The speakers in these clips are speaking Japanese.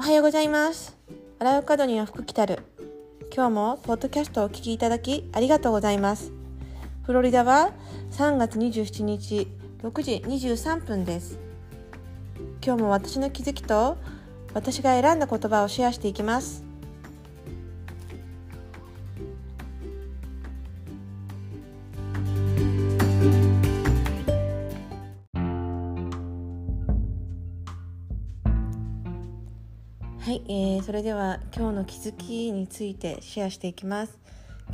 おはようございます。洗う角には福来たる。今日もポッドキャストをお聞きいただきありがとうございます。フロリダは3月27日6時23分です。今日も私の気づきと私が選んだ言葉をシェアしていきます。えー、それでは今日の気づきについてシェアしていきます。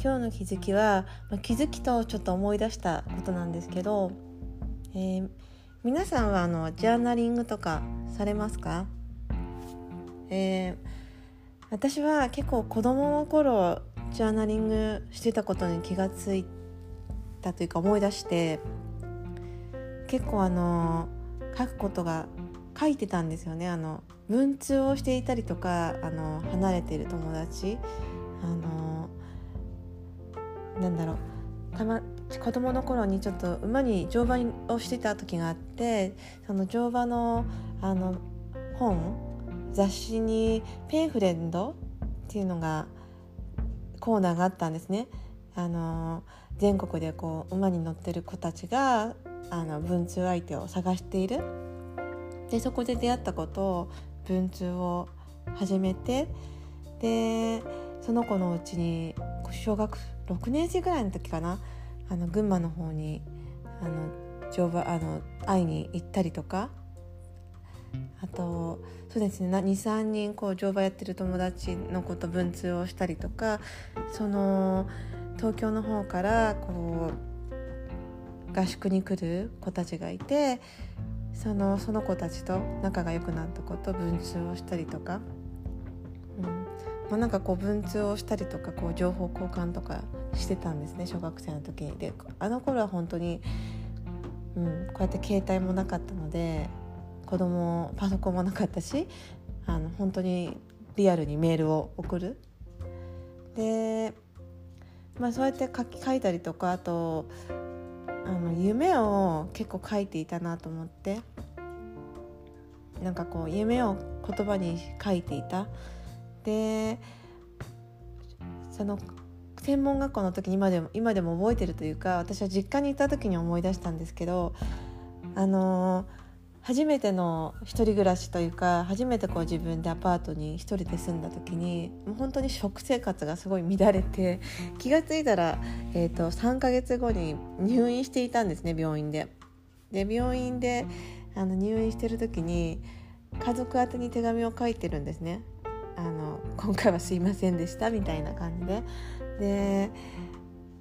今日の気づきは、まあ、気づきとちょっと思い出したことなんですけど、えー、皆さんはあのジャーナリングとかされますか、えー、私は結構子供の頃ジャーナリングしてたことに気がついたというか思い出して結構あの書くことが書いてたんですよね。あの文通をしていたりとかあの離れてる友達。あのなんだろう。たま子供の頃にちょっと馬に乗馬をしてた時があってその乗馬のあの本雑誌にペンフレンドっていうのがコーナーがあったんですね。あの全国でこう馬に乗ってる子たちがあの文通相手を探しているでそこで出会った子と文通を始めてでその子のうちに小学6年生ぐらいの時かなあの群馬の方にあの乗馬あの会いに行ったりとかあとそうですね23人こう乗馬やってる友達の子と文通をしたりとかその東京の方からこう合宿に来る子たちがいてそのその子たちと仲が良くなった子と文通をしたりとか、うんまあ、なんかこう文通をしたりとかこう情報交換とかしてたんですね小学生の時に。であの頃は本当に、うん、こうやって携帯もなかったので子供パソコンもなかったしあの本当にリアルにメールを送る。でまあ、そうやって書き書いたりとかあとあの夢を結構書いていたなと思って。なんかこう夢を言葉に書いていた。でその専門学校の時に今でも今でも覚えてるというか私は実家にいた時に思い出したんですけどあのー初めての一人暮らしというか初めてこう自分でアパートに一人で住んだ時にもう本当に食生活がすごい乱れて気が付いたら、えーと、3ヶ月後に入院していたんですね病院で。で病院であの入院してる時に家族宛に手紙を書いてるんですね。あの今回はすいませんでしたみたいな感じで。で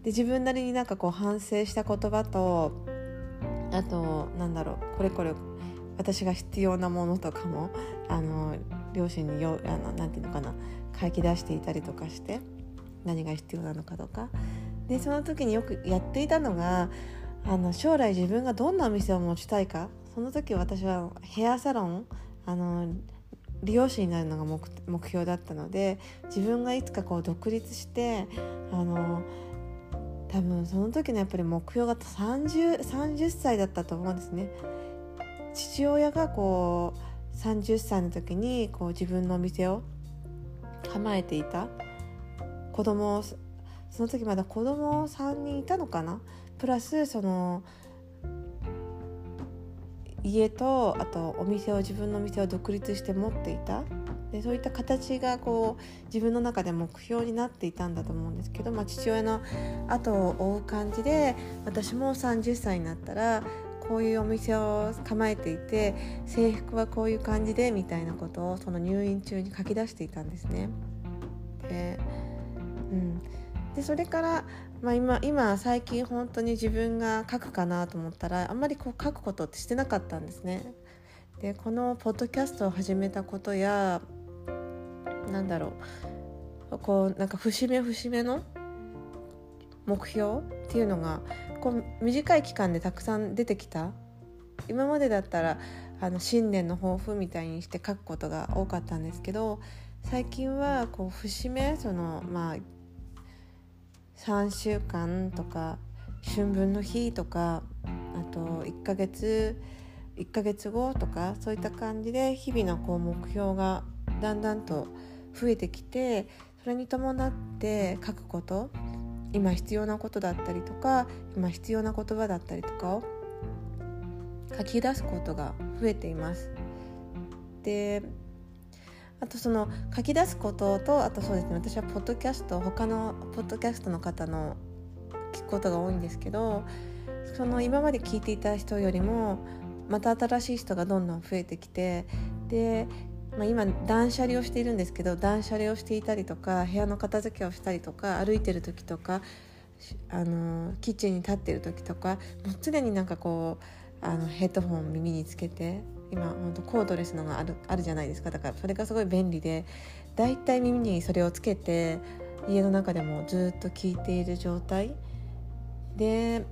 で自分なりになんかこう反省した言葉とあとなんだろうこれこれ私が必要なものとかもあの両親によあのなんていうのかな書き出していたりとかして何が必要なのかとかでその時によくやっていたのがあの将来自分がどんなお店を持ちたいかその時私はヘアサロンあの利用師になるのが目目標だったので自分がいつかこう独立してあの多分その時のやっぱり目標が 30, 30歳だったと思うんですね。父親がこう30歳の時にこう自分のお店を構えていた。子供その時まだ子供3人いたのかな？プラスその家とあとお店を自分のお店を独立して持っていた。でそういった形がこう自分の中で目標になっていたんだと思うんですけど、まあ、父親の後を追う感じで私も30歳になったらこういうお店を構えていて制服はこういう感じでみたいなことをその入院中に書き出していたんですね。で,、うん、でそれから、まあ今、今最近本当に自分が書くかなと思ったらあんまりこう書くことってしてなかったんですね。でこのポッドキャストを始めたことやなんだろうこうなんか節目節目の目標っていうのがこう短い期間でたくさん出てきた。今までだったらあの新年の抱負みたいにして書くことが多かったんですけど最近はこう節目そのまあ3週間とか春分の日とかあと1ヶ月1ヶ月後とかそういった感じで日々のこう目標がだんだんと増えてきてそれに伴って書くこと今必要なことだったりとか今必要な言葉だったりとかを書き出すことが増えています。であとその書き出すこととあとそうですね私はポッドキャスト他のポッドキャストの方の聞くことが多いんですけどその今まで聞いていた人よりもまた新しい人がどんどん増えてきてで、まあ、今断捨離をしているんですけど断捨離をしていたりとか部屋の片付けをしたりとか歩いてる時とかあのキッチンに立ってる時とかもう常になんかこうあのヘッドホン耳につけて今本当コードレスのがあるあるじゃないですか。だからそれがすごい便利でだいたい耳にそれをつけて家の中でもずっと聞いている状態。で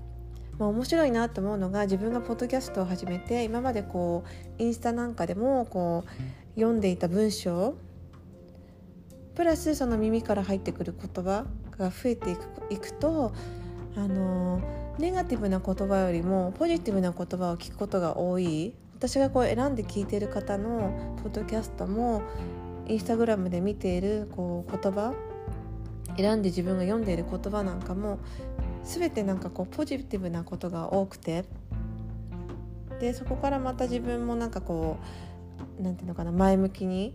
まあ、面白いなと思うのが自分がポッドキャストを始めて今までこうインスタなんかでもこう読んでいた文章。プラスその耳から入ってくる言葉が増えていくいくとあのネガティブな言葉よりもポジティブな言葉を聞くことが多い。私がこう選んで聞いている方のポッドキャストもインスタグラムで見ているこう言葉選んで自分が読んでいる言葉なんかも全てなんかこうポジティブなことが多くて。でそこからまた自分もなんかこう何て言うのかな前向きに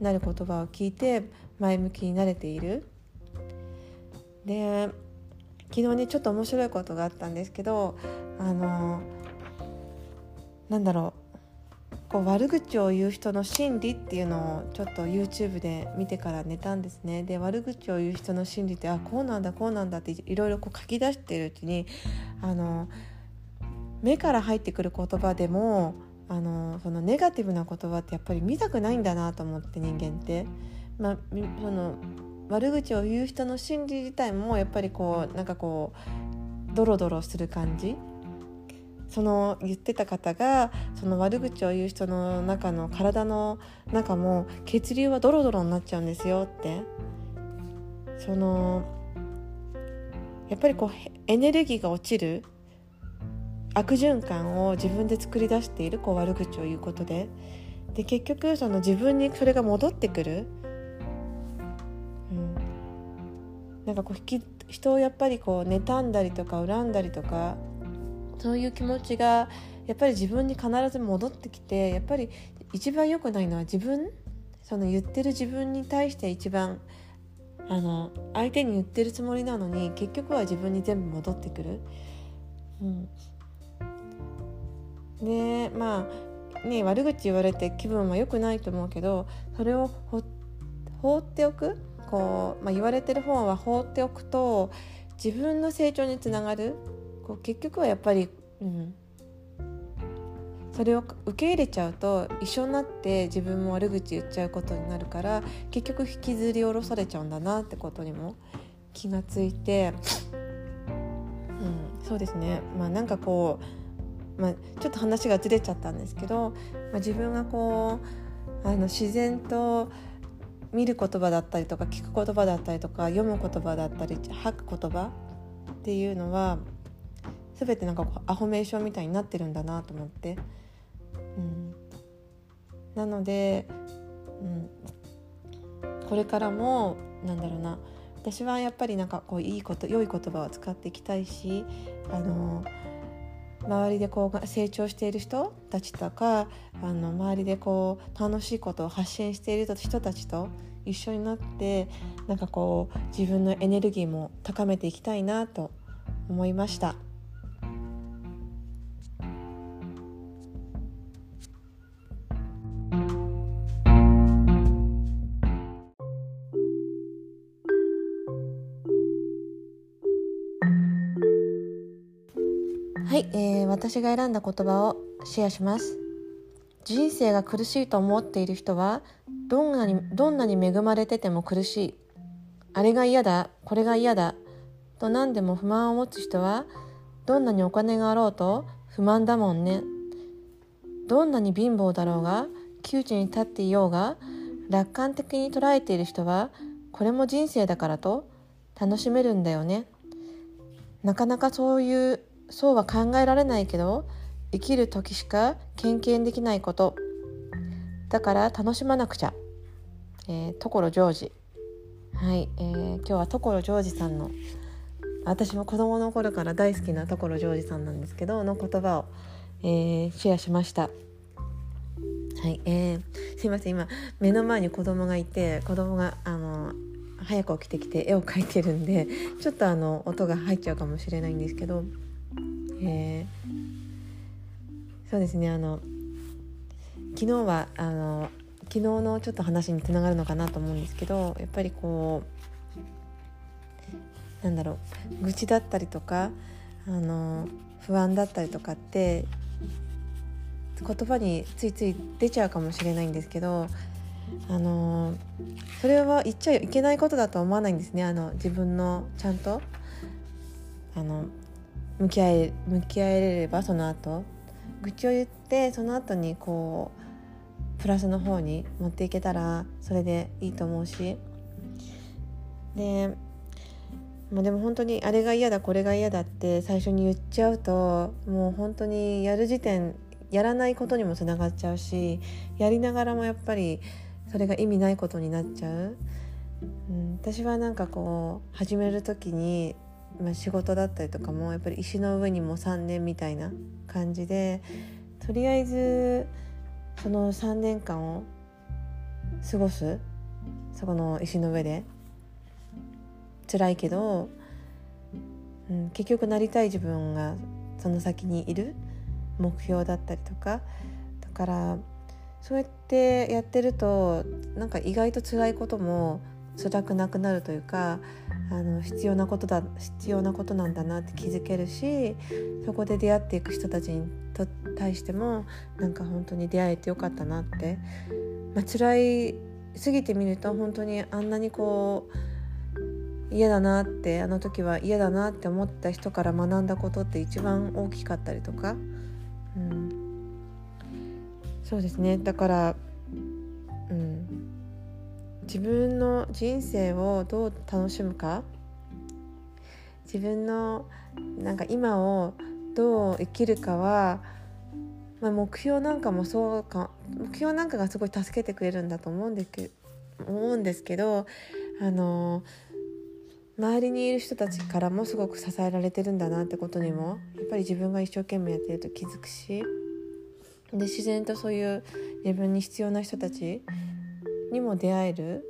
なる言葉を聞いて前向きになれている。で昨日ねちょっと面白いことがあったんですけどあのなんだろうこう悪口を言う人の心理っていうのをちょっと YouTube で見てから寝たんですねで悪口を言う人の心理ってあこうなんだこうなんだっていろいろこう書き出してるうちにあの目から入ってくる言葉でもあのそのネガティブな言葉ってやっぱり見たくないんだなと思って人間って。まあ、その悪口を言う人の心理自体もやっぱりこうなんかこうドロドロする感じ。その言ってた方がその悪口を言う人の中の体の中も血流はドロドロになっちゃうんですよって。そのやっぱりこうエネルギーが落ちる。悪循環を自分で作り出しているこう悪口を言うことで。で結局その自分にそれが戻ってくる、うん、なんかこう人をやっぱりこう妬んだりとか恨んだりとかそういう気持ちがやっぱり自分に必ず戻ってきてやっぱり一番良くないのは自分？その言ってる自分に対して一番あの相手に言ってるつもりなのに結局は自分に全部戻ってくる。うん、でまあね悪口言われて気分は良くないと思うけどそれを放っておくこう、まあ、言われてる方は放っておくと自分の成長につながる。こう結局はやっぱり、うん、それを受け入れちゃうと一緒になって自分も悪口言っちゃうことになるから結局引きずり下ろされちゃうんだなってことにも気がついて、うん、そうですね。まあなんかこう、まあ、ちょっと話がずれちゃったんですけど、まあ、自分がこうあの自然と見る言葉だったりとか聞く言葉だったりとか読む言葉だったり吐く言葉っていうのは全てなんかこうアファメーションみたいになってるんだなと思って、うん、なので、うん、これからもなんだろうな。私はやっぱりなんかこういいこと良い言葉を使っていきたいしあの周りでこう成長している人たちとかあの周りでこう楽しいことを発信している人たちと一緒になってなんかこう自分のエネルギーも高めていきたいなと思いました。私が選んだ言葉をシェアします。人生が苦しいと思っている人はどんなにどんなに恵まれてても苦しい。あれが嫌だこれが嫌だと何でも不満を持つ人はどんなにお金があろうと不満だもんね。どんなに貧乏だろうが窮地に立っていようが楽観的に捉えている人はこれも人生だからと楽しめるんだよね。なかなかそういうそうは考えられないけど生きる時しか経験できないこと。だから楽しまなくちゃ。えー、所ジョージ。はい、えー、今日は所ジョージさんの私も子供の頃から大好きな所ジョージさんなんですけどの言葉を、えー、シェアしました。はい、えー、すいません今目の前に子供がいて子供があの早く起きてきて絵を描いてるんでちょっとあの音が入っちゃうかもしれないんですけど、えー、そうですねあの昨日はあの昨日のちょっと話につながるのかなと思うんですけどやっぱりこうなんだろう愚痴だったりとかあの不安だったりとかって言葉についつい出ちゃうかもしれないんですけどあのそれは言っちゃいけないことだとは思わないんですねあの自分のちゃんとあの向き合え向き合えれればその後愚痴を言ってその後にこうプラスの方に持っていけたらそれでいいと思うし。で,、まあ、でも本当にあれが嫌だこれが嫌だって最初に言っちゃうともう本当にやる時点やらないことにもつながっちゃうしやりながらもやっぱりそれが意味ないことになっちゃう、うん、私はなんかこう始める時に、まあ、仕事だったりとかもやっぱり石の上にも3年みたいな感じでとりあえずその3年間を過ごす。そこの石の上で。辛いけど、うん、結局なりたい自分がその先にいる。目標だったりとか。だからそうやってやってるとなんか意外と辛いことも辛くなくなるというかあの必要なことだ必要なことなんだなって気づけるしそこで出会っていく人たちにと対してもなんか本当に出会えてよかったなって、まあ辛い過ぎてみると本当にあんなにこう嫌だなってあの時は嫌だなって思った人から学んだことって一番大きかったりとか、うん、そうですね。だから、自分の人生をどう楽しむか？自分のなんか今をどう生きるかは、まあ、目標なんかもそうか目標なんかがすごい助けてくれるんだと思うんですけ思うんですけどあの周りにいる人たちからもすごく支えられてるんだなってことにもやっぱり自分が一生懸命やってると気づくしで自然とそういう自分に必要な人たちにも出会える。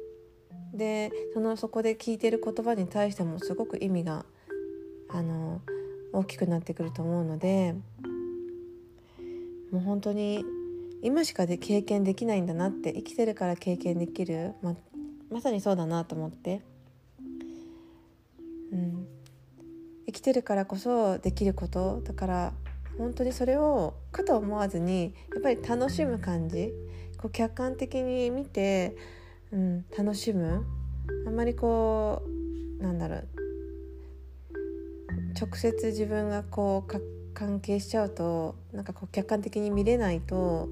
でそのそこで聞いてる言葉に対してもすごく意味があの大きくなってくると思うのでもう本当に今しかで経験できないんだなって生きてるから経験できる、ままさにそうだなと思って、うん、生きてるからこそできること。だから本当にそれを苦と思わずにやっぱり楽しむ感じ。こう客観的に見て、うん、楽しむ。あんまりこうなんだろう。直接自分がこう関係しちゃうとなんかこう客観的に見れないと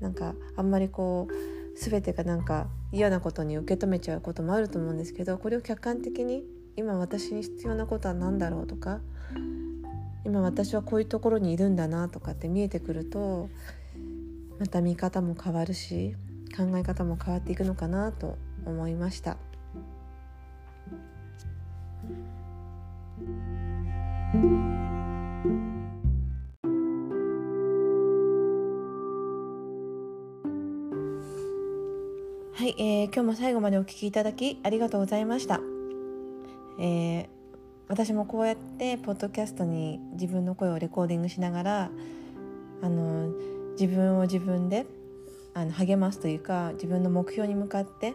なんかあんまりこう全てがなんか嫌なことに受け止めちゃうこともあると思うんですけどこれを客観的に今私に必要なことは何だろうとか今私はこういうところにいるんだなとかって見えてくるとまた見方も変わるし考え方も変わっていくのかなと思いました。はい、えー、今日も最後までお聞きいただきありがとうございました。えー、私もこうやってポッドキャストに自分の声をレコーディングしながらあの自分を自分であの励ますというか自分の目標に向かって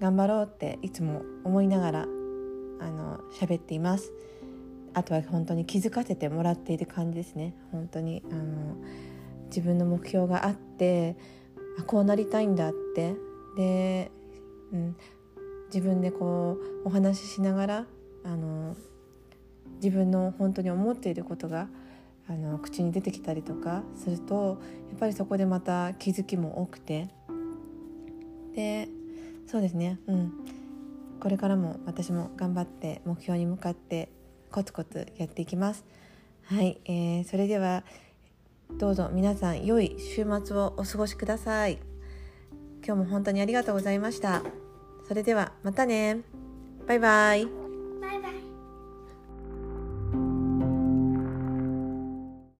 頑張ろうっていつも思いながらあの喋っています。あとは本当に気づかせてもらっている感じですね本当にあの自分の目標があってあこうなりたいんだってで、うん、自分でこうお話ししながらあの自分の本当に思っていることがあの口に出てきたりとかするとやっぱりそこでまた気づきも多くて。でそうですね。うん。これからも私も頑張って目標に向かってコツコツやっていきます。はい、えー、それではどうぞ皆さん良い週末をお過ごしください。今日も本当にありがとうございました。それではまたね。バイバイ。